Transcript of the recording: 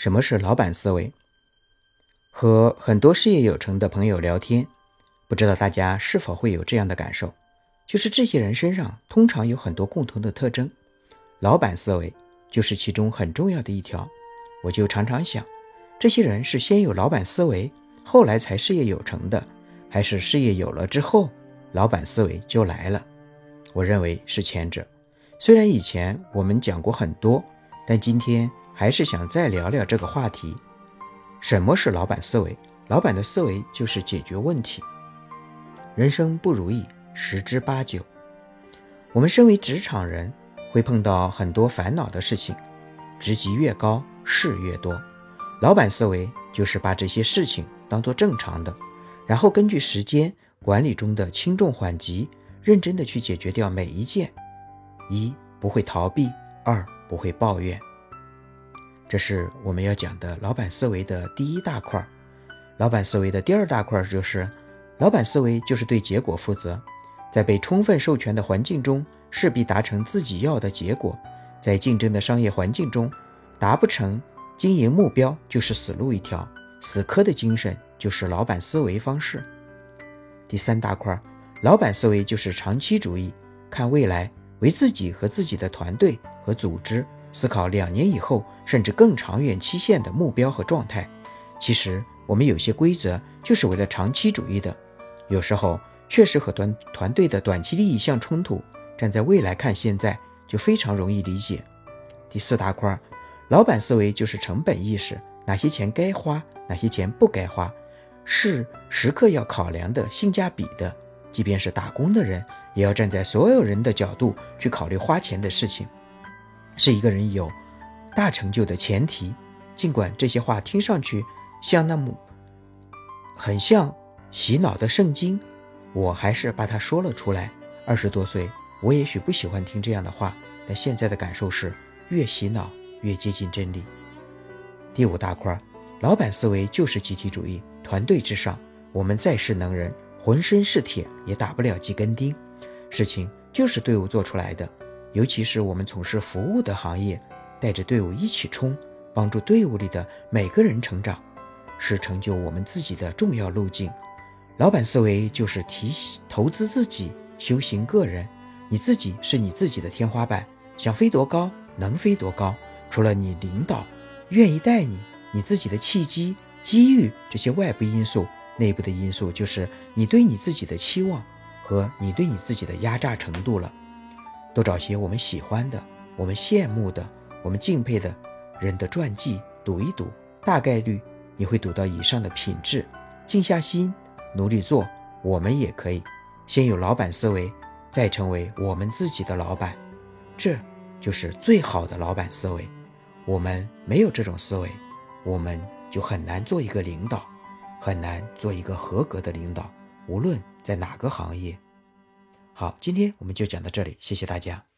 什么是老板思维？和很多事业有成的朋友聊天，不知道大家是否会有这样的感受，就是这些人身上通常有很多共同的特征，老板思维就是其中很重要的一条。我就常常想，这些人是先有老板思维，后来才事业有成的，还是事业有了之后，老板思维就来了？我认为是前者。虽然以前我们讲过很多，但今天。还是想再聊聊这个话题。什么是老板思维？老板的思维就是解决问题。人生不如意十之八九。我们身为职场人，会碰到很多烦恼的事情。职级越高，事越多。老板思维就是把这些事情当做正常的，然后根据时间管理中的轻重缓急，认真的去解决掉每一件。一不会逃避，二不会抱怨。这是我们要讲的老板思维的第一大块。老板思维的第二大块就是，老板思维就是对结果负责，在被充分授权的环境中，势必达成自己要的结果。在竞争的商业环境中，达不成经营目标就是死路一条。死磕的精神就是老板思维方式。第三大块，老板思维就是长期主义，看未来，为自己和自己的团队和组织。思考两年以后甚至更长远期限的目标和状态。其实我们有些规则就是为了长期主义的，有时候确实和团团队的短期利益相冲突。站在未来看现在，就非常容易理解。第四大块，老板思维就是成本意识，哪些钱该花，哪些钱不该花，是时刻要考量的性价比的。即便是打工的人，也要站在所有人的角度去考虑花钱的事情。是一个人有大成就的前提，尽管这些话听上去像那么很像洗脑的圣经，我还是把它说了出来。二十多岁，我也许不喜欢听这样的话，但现在的感受是越洗脑越接近真理。第五大块，老板思维就是集体主义，团队至上。我们再是能人，浑身是铁，也打不了几根钉。事情就是队伍做出来的。尤其是我们从事服务的行业，带着队伍一起冲，帮助队伍里的每个人成长，是成就我们自己的重要路径。老板思维就是提投资自己，修行个人。你自己是你自己的天花板，想飞多高能飞多高。除了你领导愿意带你，你自己的契机、机遇这些外部因素，内部的因素就是你对你自己的期望和你对你自己的压榨程度了。多找些我们喜欢的、我们羡慕的、我们敬佩的人的传记，读一读，大概率你会读到以上的品质。静下心，努力做，我们也可以先有老板思维，再成为我们自己的老板，这就是最好的老板思维。我们没有这种思维，我们就很难做一个领导，很难做一个合格的领导，无论在哪个行业。好，今天我们就讲到这里，谢谢大家。